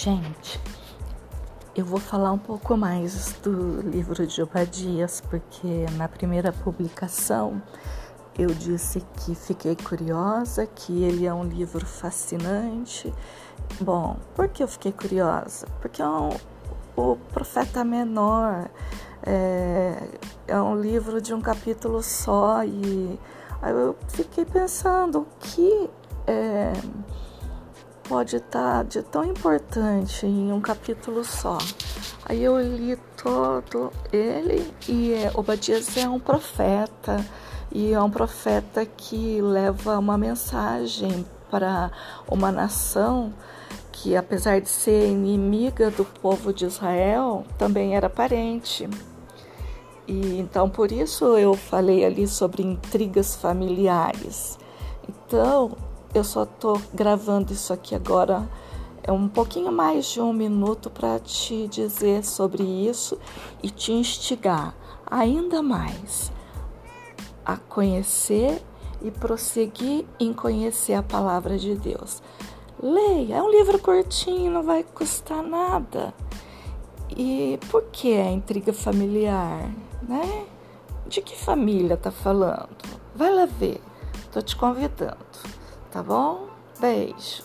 Gente, eu vou falar um pouco mais do livro de Obadias, porque na primeira publicação eu disse que fiquei curiosa, que ele é um livro fascinante. Bom, por que eu fiquei curiosa? Porque é um, o Profeta Menor é, é um livro de um capítulo só e aí eu fiquei pensando o que é, pode estar de tão importante em um capítulo só. Aí eu li todo ele e é, Obadias é um profeta e é um profeta que leva uma mensagem para uma nação que, apesar de ser inimiga do povo de Israel, também era parente. E então por isso eu falei ali sobre intrigas familiares. Então eu só estou gravando isso aqui agora é um pouquinho mais de um minuto para te dizer sobre isso e te instigar ainda mais a conhecer e prosseguir em conhecer a palavra de Deus. Leia, é um livro curtinho, não vai custar nada. E por que a intriga familiar, né? De que família tá falando? Vai lá ver. Tô te convidando, tá bom? Beijo.